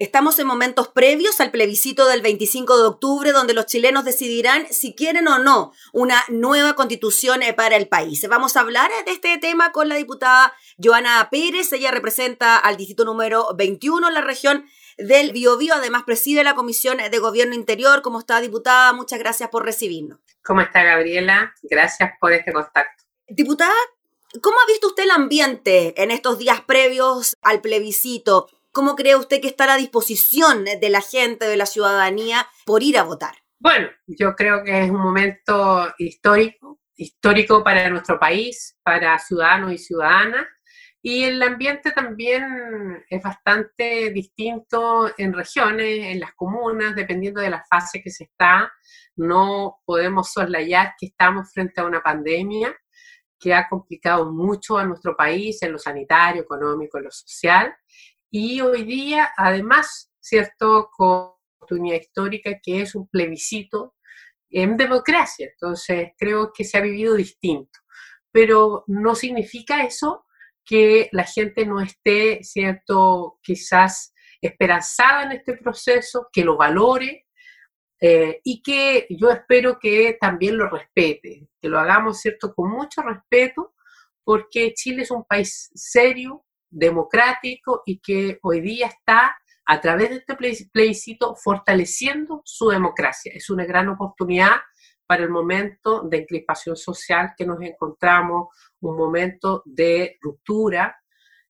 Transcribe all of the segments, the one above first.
Estamos en momentos previos al plebiscito del 25 de octubre, donde los chilenos decidirán si quieren o no una nueva constitución eh, para el país. Vamos a hablar de este tema con la diputada Joana Pérez. Ella representa al distrito número 21 en la región del Biobío. Además, preside la Comisión de Gobierno Interior. ¿Cómo está, diputada? Muchas gracias por recibirnos. ¿Cómo está, Gabriela? Gracias por este contacto. Diputada, ¿cómo ha visto usted el ambiente en estos días previos al plebiscito? ¿Cómo cree usted que está a la disposición de la gente, de la ciudadanía, por ir a votar? Bueno, yo creo que es un momento histórico, histórico para nuestro país, para ciudadanos y ciudadanas, y el ambiente también es bastante distinto en regiones, en las comunas, dependiendo de la fase que se está. No podemos soslayar que estamos frente a una pandemia que ha complicado mucho a nuestro país en lo sanitario, económico, en lo social, y hoy día, además, ¿cierto?, con oportunidad histórica que es un plebiscito en democracia. Entonces, creo que se ha vivido distinto. Pero no significa eso que la gente no esté, ¿cierto?, quizás esperanzada en este proceso, que lo valore eh, y que yo espero que también lo respete, que lo hagamos, ¿cierto?, con mucho respeto, porque Chile es un país serio, democrático y que hoy día está a través de este plebiscito fortaleciendo su democracia. Es una gran oportunidad para el momento de encrispación social que nos encontramos, un momento de ruptura,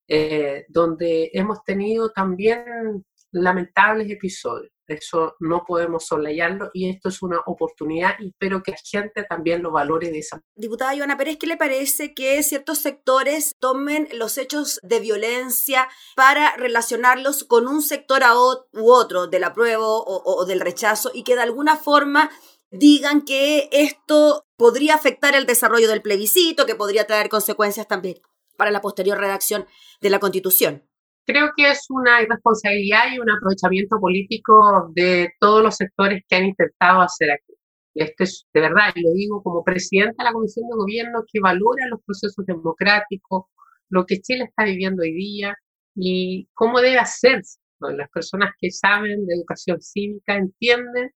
eh, donde hemos tenido también lamentables episodios. Eso no podemos soslayarlo y esto es una oportunidad y espero que la gente también lo valore de esa. Diputada Ivana Pérez, ¿qué le parece que ciertos sectores tomen los hechos de violencia para relacionarlos con un sector u otro del apruebo o del rechazo y que de alguna forma digan que esto podría afectar el desarrollo del plebiscito, que podría traer consecuencias también para la posterior redacción de la Constitución? Creo que es una irresponsabilidad y un aprovechamiento político de todos los sectores que han intentado hacer aquí. Y esto es de verdad, lo digo como presidenta de la Comisión de Gobierno que valora los procesos democráticos, lo que Chile está viviendo hoy día y cómo debe hacerse. Las personas que saben de educación cívica entienden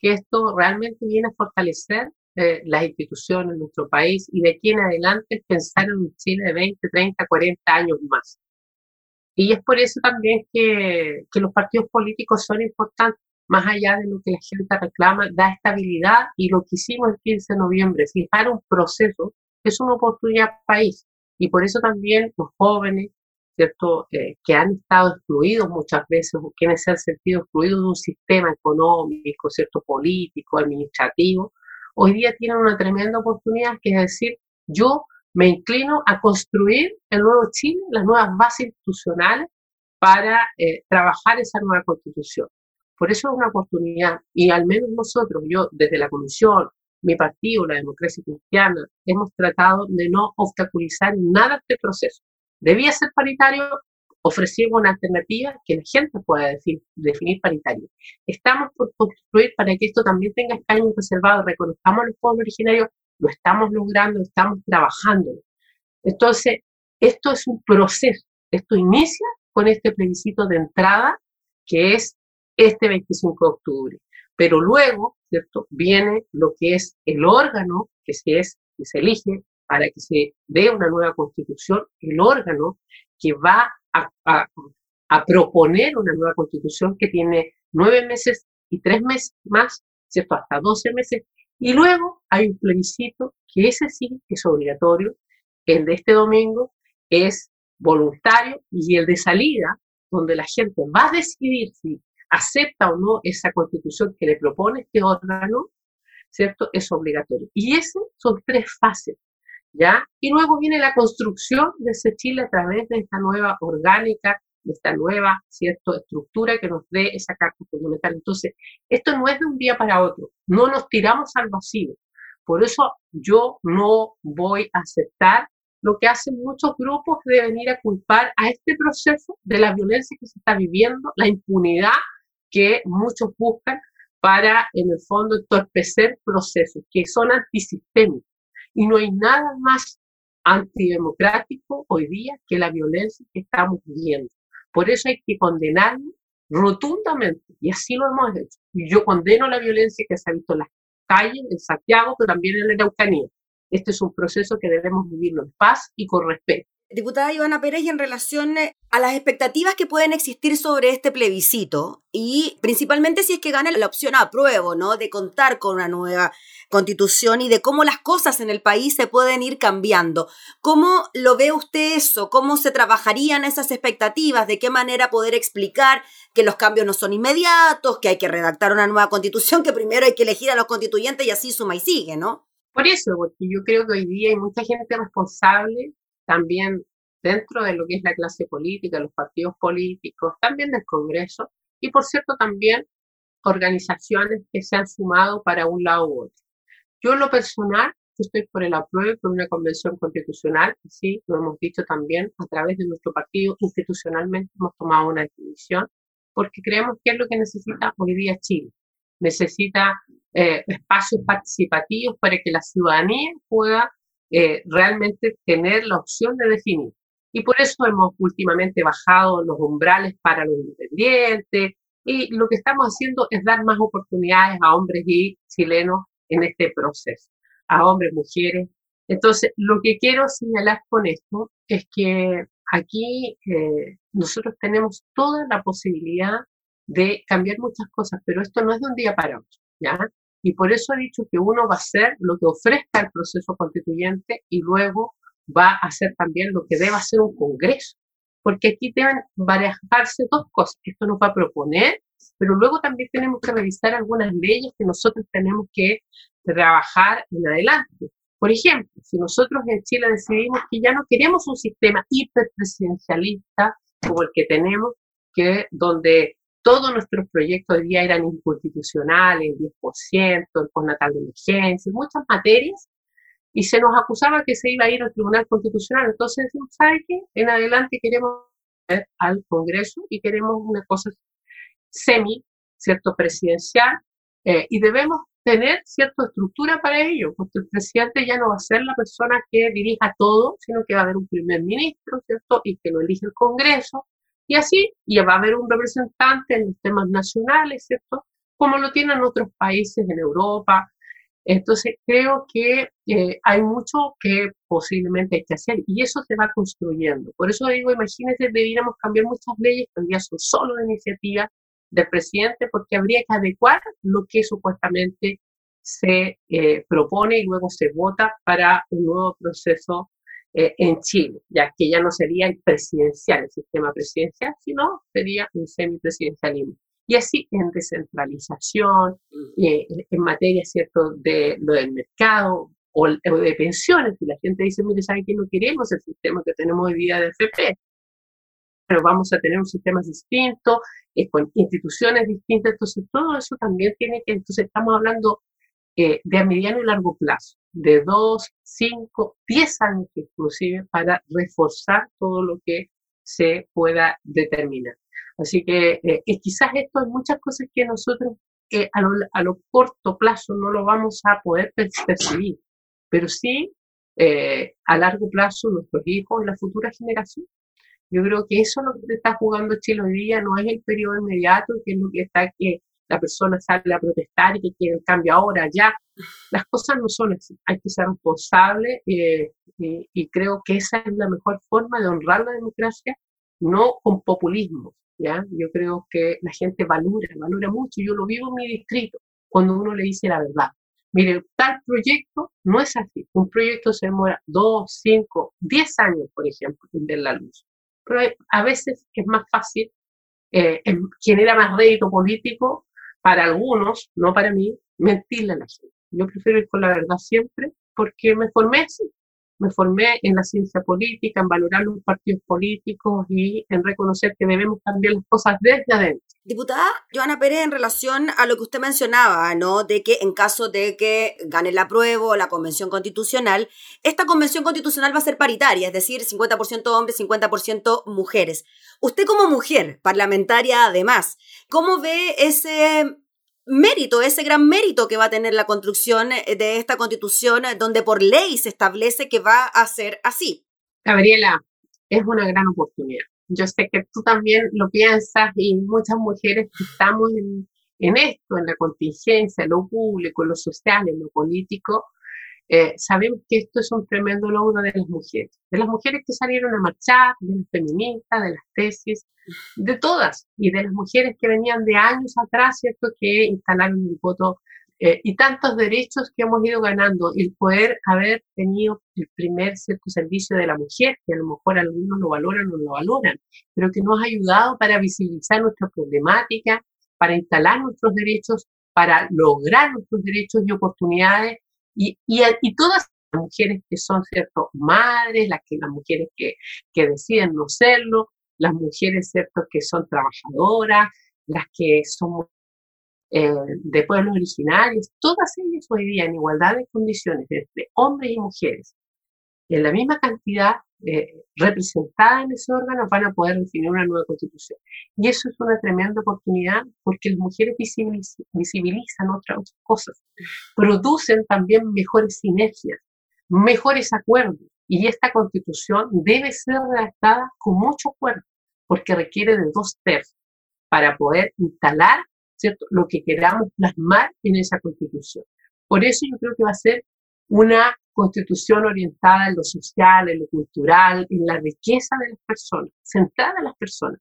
que esto realmente viene a fortalecer eh, las instituciones en nuestro país y de aquí en adelante pensar en un Chile de 20, 30, 40 años más. Y es por eso también que, que los partidos políticos son importantes, más allá de lo que la gente reclama, da estabilidad y lo que hicimos el 15 de noviembre, fijar un proceso, es una oportunidad país. Y por eso también los jóvenes, ¿cierto? Eh, que han estado excluidos muchas veces o quienes se han sentido excluidos de un sistema económico, ¿cierto? político, administrativo, hoy día tienen una tremenda oportunidad que es decir, yo me inclino a construir el nuevo Chile, las nuevas bases institucionales para eh, trabajar esa nueva constitución. Por eso es una oportunidad y al menos nosotros, yo desde la Comisión, mi partido, la democracia cristiana, hemos tratado de no obstaculizar nada este proceso. Debía ser paritario, ofrecimos una alternativa que la gente pueda decir, definir paritario. Estamos por construir para que esto también tenga escaños reservados, reconozcamos a los pueblos originarios, lo estamos logrando, estamos trabajando. Entonces, esto es un proceso, esto inicia con este plebiscito de entrada, que es este 25 de octubre. Pero luego, ¿cierto? Viene lo que es el órgano que se, es, que se elige para que se dé una nueva constitución, el órgano que va a, proponer una nueva constitución que tiene nueve meses y tres meses más, ¿cierto? Hasta doce meses. Y luego hay un plebiscito que ese sí es obligatorio, el de este domingo es voluntario y el de salida, donde la gente va a decidir si acepta o no esa constitución que le propone este órgano, ¿cierto? Es obligatorio. Y esas son tres fases. ¿ya? Y luego viene la construcción de ese Chile a través de esta nueva orgánica, esta nueva, ¿cierto?, estructura que nos dé esa carta fundamental. Entonces, esto no es de un día para otro, no nos tiramos al vacío. Por eso yo no voy a aceptar lo que hacen muchos grupos de venir a culpar a este proceso de la violencia que se está viviendo, la impunidad que muchos buscan para, en el fondo, entorpecer procesos que son antisistémicos. Y no hay nada más antidemocrático hoy día que la violencia que estamos viviendo. Por eso hay que condenarlo rotundamente, y así lo hemos hecho. Y yo condeno la violencia que se ha visto en las calles, en Santiago, pero también en la Araucanía. Este es un proceso que debemos vivirlo en paz y con respeto. Diputada Ivana Pérez, en relación eh, a las expectativas que pueden existir sobre este plebiscito, y principalmente si es que gana la opción apruebo, ¿no? De contar con una nueva constitución y de cómo las cosas en el país se pueden ir cambiando. ¿Cómo lo ve usted eso? ¿Cómo se trabajarían esas expectativas? ¿De qué manera poder explicar que los cambios no son inmediatos, que hay que redactar una nueva constitución, que primero hay que elegir a los constituyentes y así suma y sigue, ¿no? Por eso, porque yo creo que hoy día hay mucha gente responsable también dentro de lo que es la clase política, los partidos políticos, también del Congreso y por cierto también organizaciones que se han sumado para un lado u otro. Yo en lo personal estoy por el apruebo por una convención constitucional, sí, lo hemos dicho también a través de nuestro partido, institucionalmente hemos tomado una decisión, porque creemos que es lo que necesita hoy día Chile. Necesita eh, espacios participativos para que la ciudadanía pueda eh, realmente tener la opción de definir. Y por eso hemos últimamente bajado los umbrales para los independientes y lo que estamos haciendo es dar más oportunidades a hombres y chilenos en este proceso, a hombres, mujeres. Entonces, lo que quiero señalar con esto es que aquí eh, nosotros tenemos toda la posibilidad de cambiar muchas cosas, pero esto no es de un día para otro, ¿ya? Y por eso he dicho que uno va a hacer lo que ofrezca el proceso constituyente y luego va a hacer también lo que debe hacer un Congreso. Porque aquí deben barajarse dos cosas. Esto nos va a proponer, pero luego también tenemos que revisar algunas leyes que nosotros tenemos que trabajar en adelante. Por ejemplo, si nosotros en Chile decidimos que ya no queremos un sistema hiperpresidencialista como el que tenemos, que donde todos nuestros proyectos hoy día eran inconstitucionales, 10%, el postnatal de emergencia, muchas materias, y se nos acusaba que se iba a ir al Tribunal Constitucional. Entonces decimos, ¿sabe qué? En adelante queremos ir al Congreso y queremos una cosa semi, ¿cierto? Presidencial, eh, y debemos tener cierta estructura para ello, porque el presidente ya no va a ser la persona que dirija todo, sino que va a haber un primer ministro, ¿cierto? Y que lo elige el Congreso, y así, y va a haber un representante en los temas nacionales, ¿cierto? Como lo tienen otros países en Europa. Entonces, creo que eh, hay mucho que posiblemente hay que hacer y eso se va construyendo. Por eso digo, imagínense, debiéramos cambiar muchas leyes que solo de iniciativa del presidente porque habría que adecuar lo que supuestamente se eh, propone y luego se vota para un nuevo proceso eh, en Chile, ya que ya no sería el presidencial, el sistema presidencial, sino sería un semipresidencialismo. Y así en descentralización, mm. eh, en materia, ¿cierto?, de lo del mercado o, de pensiones, y la gente dice, mire, ¿sabe que no queremos el sistema que tenemos hoy día de FP? Pero vamos a tener un sistema distinto, eh, con instituciones distintas, entonces todo eso también tiene que, entonces estamos hablando de a mediano y largo plazo de dos, cinco, diez años inclusive para reforzar todo lo que se pueda determinar. Así que eh, quizás esto hay muchas cosas que nosotros eh, a, lo, a, lo, corto plazo no lo vamos a poder percibir, pero sí eh, a largo plazo nuestros hijos la futura generación. Yo creo que eso es lo que está jugando Chile hoy día, no es el periodo inmediato, que es lo que está que la persona sale a protestar y que quiere el cambio ahora, ya. Las cosas no son así. Hay que ser responsable eh, y, creo que esa es la mejor forma de honrar la democracia, no con populismo. ¿Ya? Yo creo que la gente valora, valora mucho. Yo lo vivo en mi distrito, cuando uno le dice la verdad. Mire, tal proyecto no es así. Un proyecto se demora dos, cinco, diez años, por ejemplo, en ver la luz. Pero a veces es más fácil, eh, genera más rédito político para algunos, no para mí, mentirle a la gente. Yo prefiero ir con la verdad siempre porque me formé así. Me formé en la ciencia política, en valorar los partidos políticos y en reconocer que debemos cambiar las cosas desde adentro. Diputada Joana Pérez, en relación a lo que usted mencionaba, ¿no? De que en caso de que gane la prueba o la convención constitucional, esta convención constitucional va a ser paritaria, es decir, 50% hombres, 50% mujeres. Usted como mujer parlamentaria, además, ¿cómo ve ese mérito, ese gran mérito que va a tener la construcción eh, de esta constitución eh, donde por ley se establece que va a ser así. Gabriela, es una gran oportunidad. yo sé que tú también lo piensas y muchas mujeres que estamos en, en esto, en la contingencia, en lo público, en lo social, en lo político, eh, sabemos que esto es un tremendo logro de las mujeres, de las mujeres que salieron a marchar, de las feministas, de las tesis, de todas, y de las mujeres que venían de años atrás, ¿cierto?, que instalaron el voto eh, y tantos derechos que hemos ido ganando, el poder haber tenido el primer cierto servicio de la mujer, que a lo mejor algunos lo valoran o no lo valoran, pero que nos ha ayudado para visibilizar nuestra problemática, para instalar nuestros derechos, para lograr nuestros derechos y oportunidades y, y, todas las mujeres que son, ¿cierto?, madres, las, que, las mujeres que, que deciden no serlo, las mujeres, ¿cierto?, que son trabajadoras, las que son eh, de pueblos originarios, todas ellas hoy día en igualdad de condiciones entre hombres y mujeres, en la misma cantidad eh, representada en ese órgano, van a poder definir una nueva constitución. Y eso es una tremenda oportunidad porque las mujeres visibilizan otras, cosas, producen también mejores sinergias, mejores acuerdos. Y esta constitución debe ser redactada con mucho acuerdo, porque requiere de dos tercios para poder instalar ¿cierto? lo que queramos plasmar en esa constitución. Por eso yo creo que va a ser una constitución orientada en lo social, en lo cultural, en la riqueza de las personas, centrada en las personas.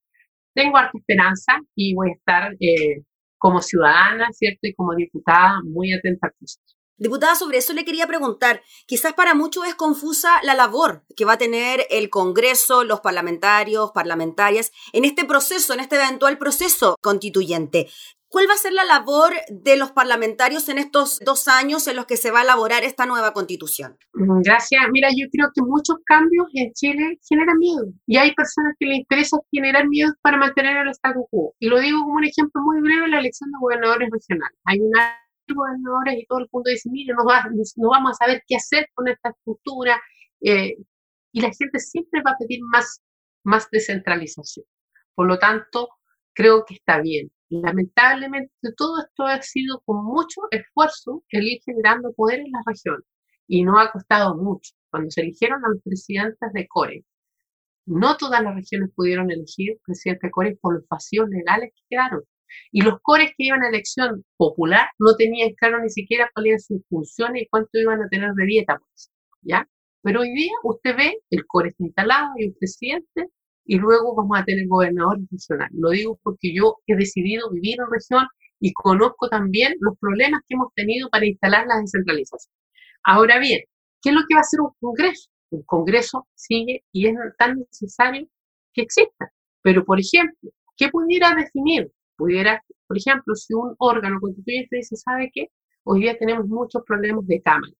Tengo harta esperanza y voy a estar eh, como ciudadana, ¿cierto? Y como diputada muy atenta a cosas. Diputada, sobre eso le quería preguntar. Quizás para muchos es confusa la labor que va a tener el Congreso, los parlamentarios, parlamentarias, en este proceso, en este eventual proceso constituyente. ¿Cuál va a ser la labor de los parlamentarios en estos dos años en los que se va a elaborar esta nueva constitución? Mm, gracias. Mira, yo creo que muchos cambios en Chile generan miedo y hay personas que les interesa generar miedo para mantener el status quo. Y lo digo como un ejemplo muy breve, la elección de gobernadores regionales. Hay una gobernadores y todo el mundo dice, mire, no, no vamos a saber qué hacer con esta estructura. Eh, y la gente siempre va a pedir más, más descentralización. Por lo tanto, creo que está bien. Lamentablemente, todo esto ha sido con mucho esfuerzo el ir generando poder en las regiones y no ha costado mucho. Cuando se eligieron a los presidentes de CORE, no todas las regiones pudieron elegir presidente de CORE por los vacíos legales que quedaron. Y los cores que iban a elección popular no tenían claro ni siquiera cuáles eran sus funciones y cuánto iban a tener de dieta, pues, ¿ya? Pero hoy día usted ve, el core está instalado, y un presidente, y luego vamos a tener gobernador regional. Lo digo porque yo he decidido vivir en región y conozco también los problemas que hemos tenido para instalar la descentralización. Ahora bien, ¿qué es lo que va a hacer un Congreso? Un Congreso sigue y es tan necesario que exista. Pero, por ejemplo, ¿qué pudiera definir? Pudiera, por ejemplo, si un órgano constituyente dice, ¿sabe qué? Hoy día tenemos muchos problemas de cámara.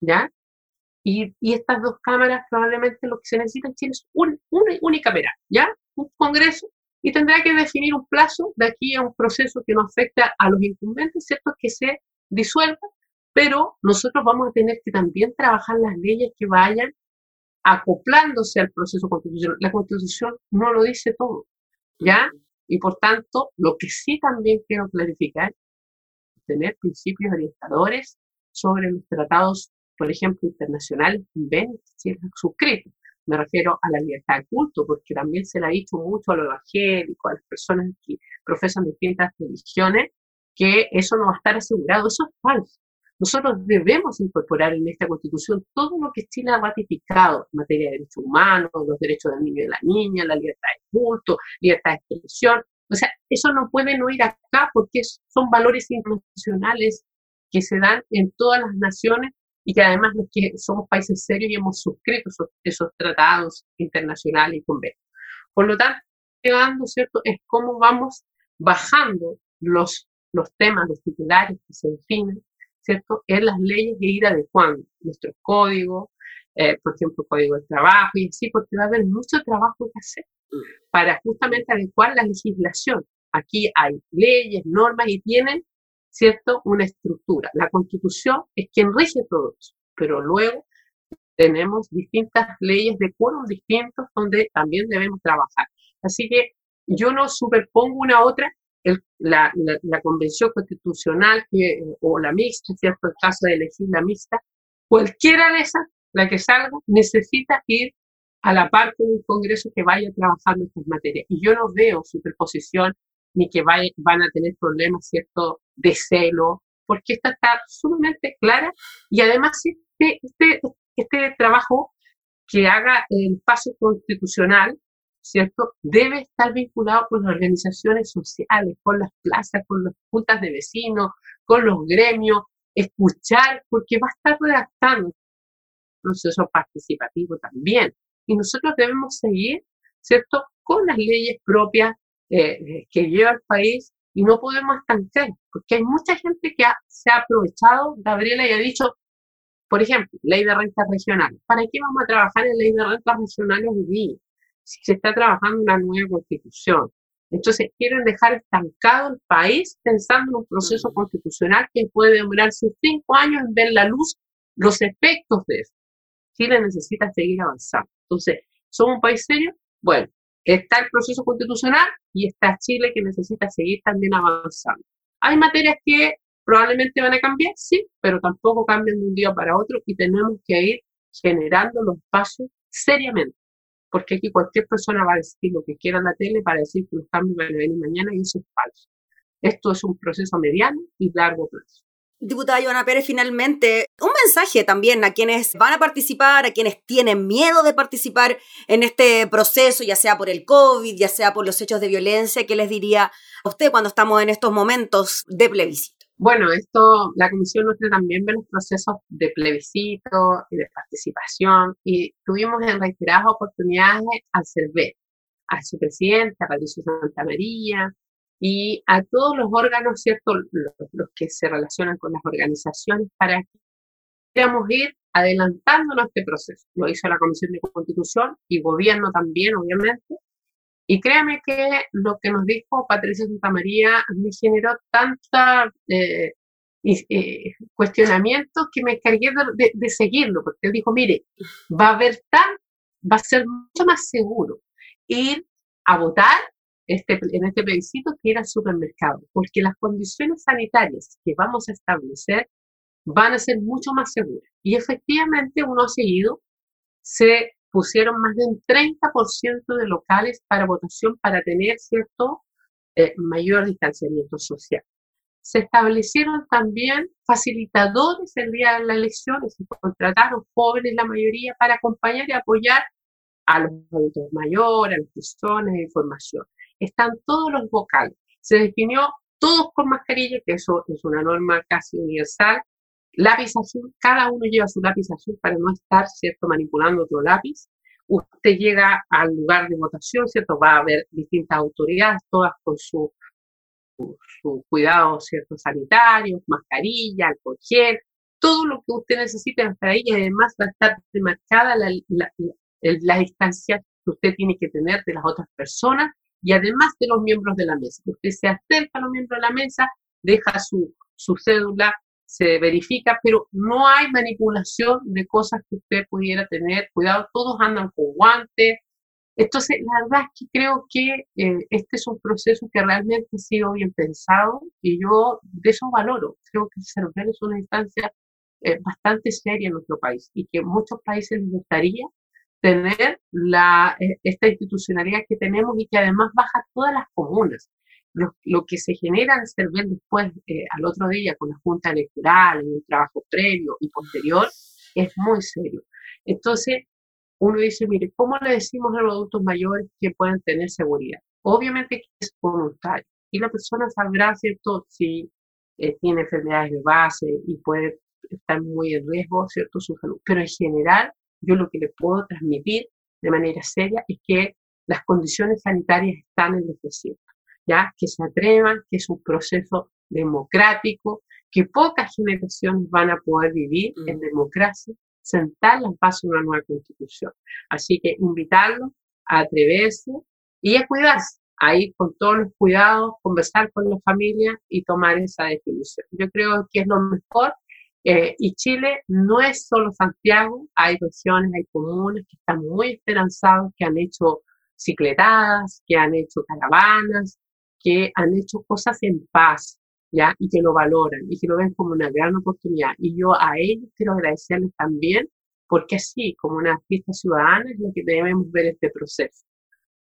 ¿Ya? Y, estas dos cámaras probablemente lo que se necesita es una única cámara, ¿ya? Un Congreso y tendrá que definir un plazo de aquí a un proceso que no afecta a los incumbentes, ¿cierto? Que se disuelva, pero nosotros vamos a tener que también trabajar las leyes que vayan acoplándose al proceso constitucional. La constitución no lo dice todo, ¿ya? Y por tanto, lo que sí también quiero clarificar tener principios orientadores sobre los tratados por ejemplo, internacionales ven si es suscrito. Me refiero a la libertad de culto, porque también se le ha dicho mucho a los evangélicos, a las personas que profesan distintas religiones, que eso no va a estar asegurado. Eso es falso. Nosotros debemos incorporar en esta constitución todo lo que Chile ha ratificado en materia de derechos humanos, los derechos del niño y de la niña, la libertad de culto, libertad de expresión. O sea, eso no puede no ir acá porque son valores internacionales que se dan en todas las naciones y que además los que somos países serios y hemos suscrito esos, tratados internacionales y convenios. Por lo tanto, llegando, ¿cierto?, es cómo vamos bajando los, los temas, los titulares que se definen, ¿cierto?, en las leyes y ir adecuando nuestro código, eh, por ejemplo, código de trabajo y así, porque va a haber mucho trabajo que hacer para justamente adecuar la legislación. Aquí hay leyes, normas y tienen ¿cierto? Una estructura. La constitución es quien rige todo eso, pero luego tenemos distintas leyes de quórum distintos donde también debemos trabajar. Así que yo no superpongo una a otra, la, convención constitucional o la mixta, ¿cierto? El caso de elegir la mixta, cualquiera de esas, la que salga, necesita ir a la par con un Congreso que vaya trabajando estas materias. Y yo no veo superposición ni que van a tener problemas, ¿cierto?, de celo, porque esta está sumamente clara y además este, este, este trabajo que haga el paso constitucional, ¿cierto? Debe estar vinculado con las organizaciones sociales, con las plazas, con las juntas de vecinos, con los gremios, escuchar, porque va a estar redactando proceso participativo también. Y nosotros debemos seguir, ¿cierto?, con las leyes propias eh, que lleva el país y no podemos estancar, porque hay mucha gente que se ha aprovechado, Gabriela, y ha dicho, por ejemplo, ley de rentas regionales. ¿Para qué vamos a trabajar en ley de rentas regionales hoy día? Si se está trabajando una nueva constitución. Entonces, quieren dejar estancado el país pensando en un proceso constitucional que puede demorarse cinco años en ver la luz los efectos de eso. Chile necesita seguir avanzando. Entonces, ¿somos un país serio? Bueno, está el proceso constitucional y está Chile que necesita seguir también avanzando. Hay materias que probablemente van a cambiar, sí, pero tampoco cambian de un día para otro y tenemos que ir generando los pasos seriamente, porque aquí cualquier persona va a decir lo que quiera en la tele para decir que los cambios van a venir mañana y eso es falso. Esto es un proceso mediano y largo plazo. Diputada Joana Pérez, finalmente, un mensaje también a quienes van a participar, a quienes tienen miedo de participar en este proceso, ya sea por el COVID, ya sea por los hechos de violencia, ¿qué les diría a usted cuando estamos en estos momentos de plebiscito? Bueno, esto, la Comisión nuestra también ve los procesos de plebiscito y de participación y tuvimos en reiteradas oportunidades al CERVE, a su presidente, a Patricio Santa María, y a todos los órganos, ¿cierto? Los, que se relacionan con las organizaciones para que podamos ir adelantándonos este proceso. Lo hizo la Comisión de Constitución y Gobierno también, obviamente. Y créame que lo que nos dijo Patricia Santamaría me generó tanta eh, eh, cuestionamiento que me encargué de, de, seguirlo, porque él dijo, mire, va a haber tan, va a ser mucho más seguro ir a votar este, en este plebiscito que ir al supermercado, porque las condiciones sanitarias que vamos a establecer van a ser mucho más seguras. Y efectivamente, uno ha seguido, se pusieron más de un 30% de locales para votación para tener cierto eh, mayor distanciamiento social. Se establecieron también facilitadores el día de la elección, se contrataron jóvenes la mayoría para acompañar y apoyar a los adultos mayores, a las personas de información están todos los vocales. Se definió todos con mascarilla, que eso es una norma casi universal. Lápiz azul, cada uno lleva su lápiz azul para no estar, ¿cierto?, manipulando otro lápiz. Usted llega al lugar de votación, ¿cierto? Va a haber distintas autoridades, todas con su, su, cuidado, ¿cierto?, sanitario, mascarilla, alcohol gel, todo lo que usted necesite estar ahí y además va a estar demarcada la, la, la distancia que usted tiene que tener de las otras personas y además de los miembros de la mesa. Usted se acerca a los miembros de la mesa, deja su, su cédula, se verifica, pero no hay manipulación de cosas que usted pudiera tener. Cuidado, todos andan con guantes. Entonces, la verdad es que creo que eh, este es un proceso que realmente ha sido bien pensado y yo de eso valoro. Creo que el CERVEL es una instancia eh, bastante seria en nuestro país y que muchos países les gustaría tener la, eh, esta institucionalidad que tenemos y que además baja todas las comunas. Lo, lo que se genera en CERVEL después, eh, al otro día, con la Junta Electoral, en el trabajo previo y posterior, es muy serio. Entonces, uno dice, mire, ¿cómo le decimos a los adultos mayores que pueden tener seguridad? Obviamente que es voluntario y la persona sabrá, ¿cierto?, si eh, tiene enfermedades de base y puede estar muy en riesgo, ¿cierto?, su salud. Pero en general, yo lo que le puedo transmitir de manera seria es que las condiciones sanitarias están en el desierto, ya que se atrevan, que es un proceso democrático, que pocas generaciones van a poder vivir en mm. democracia, sentar las bases de una nueva constitución. Así que invitarlos a atreverse y a cuidarse, a ir con todos los cuidados, conversar con la familia y tomar esa definición. Yo creo que es lo mejor eh, y Chile no es solo Santiago, hay regiones, hay comunas que están muy esperanzados, que han hecho cicletadas, que han hecho caravanas, que han hecho cosas en paz, ¿ya? Y que lo valoran y que lo ven como una gran oportunidad. Y yo a ellos quiero agradecerles también porque así, como una artista ciudadana, es lo que debemos ver este proceso.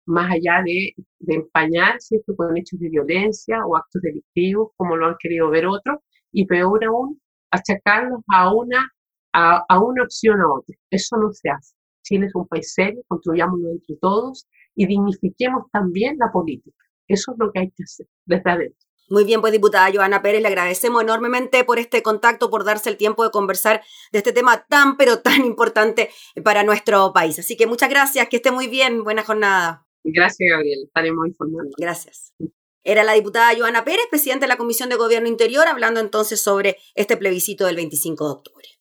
Más allá de, de empañar ¿cierto? con hechos de violencia o actos delictivos, como lo han querido ver otros, y peor aún, achacarlos a una, a, a una opción a otra. Eso no se hace. Chile es un país serio, construyámoslo entre todos y dignifiquemos también la política. Eso es lo que hay que hacer desde adentro. Muy bien, pues diputada Joana Pérez, le agradecemos enormemente por este contacto, por darse el tiempo de conversar de este tema tan, pero tan importante para nuestro país. Así que muchas gracias, que esté muy bien, buena jornada. Gracias, Gabriel, estaremos informando. Gracias. Era la diputada Joana Pérez, presidenta de la Comisión de Gobierno Interior, hablando entonces sobre este plebiscito del 25 de octubre.